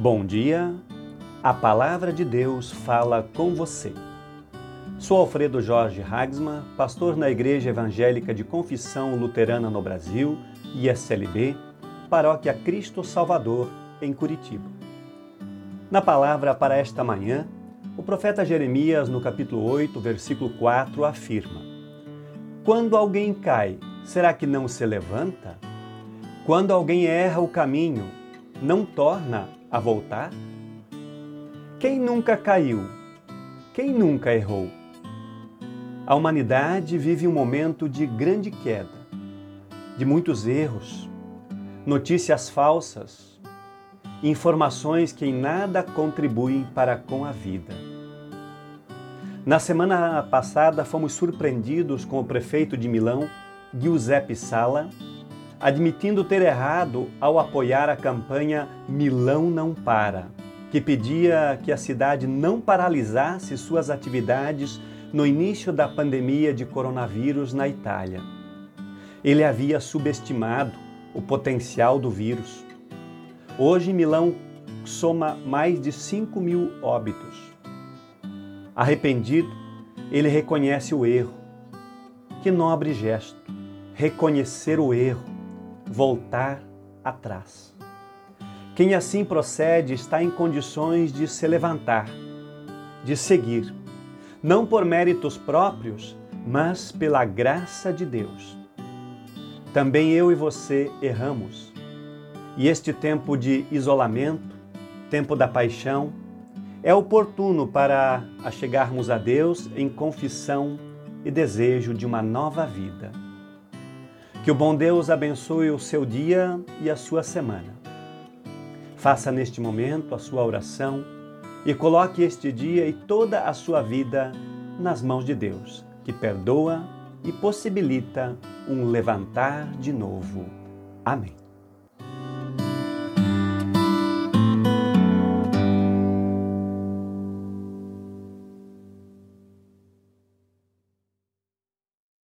Bom dia, a palavra de Deus fala com você. Sou Alfredo Jorge Hagsman, pastor na Igreja Evangélica de Confissão Luterana no Brasil, ISLB, Paróquia Cristo Salvador, em Curitiba. Na palavra para esta manhã, o profeta Jeremias, no capítulo 8, versículo 4, afirma: Quando alguém cai, será que não se levanta? Quando alguém erra o caminho, não torna a voltar? Quem nunca caiu? Quem nunca errou? A humanidade vive um momento de grande queda, de muitos erros, notícias falsas, informações que em nada contribuem para com a vida. Na semana passada, fomos surpreendidos com o prefeito de Milão, Giuseppe Sala, admitindo ter errado ao apoiar a campanha Milão Não Para, que pedia que a cidade não paralisasse suas atividades no início da pandemia de coronavírus na Itália. Ele havia subestimado o potencial do vírus. Hoje, Milão soma mais de 5 mil óbitos. Arrependido, ele reconhece o erro. Que nobre gesto! Reconhecer o erro voltar atrás. Quem assim procede está em condições de se levantar, de seguir, não por méritos próprios, mas pela graça de Deus. Também eu e você erramos. E este tempo de isolamento, tempo da paixão, é oportuno para chegarmos a Deus em confissão e desejo de uma nova vida. Que o bom Deus abençoe o seu dia e a sua semana. Faça neste momento a sua oração e coloque este dia e toda a sua vida nas mãos de Deus, que perdoa e possibilita um levantar de novo. Amém.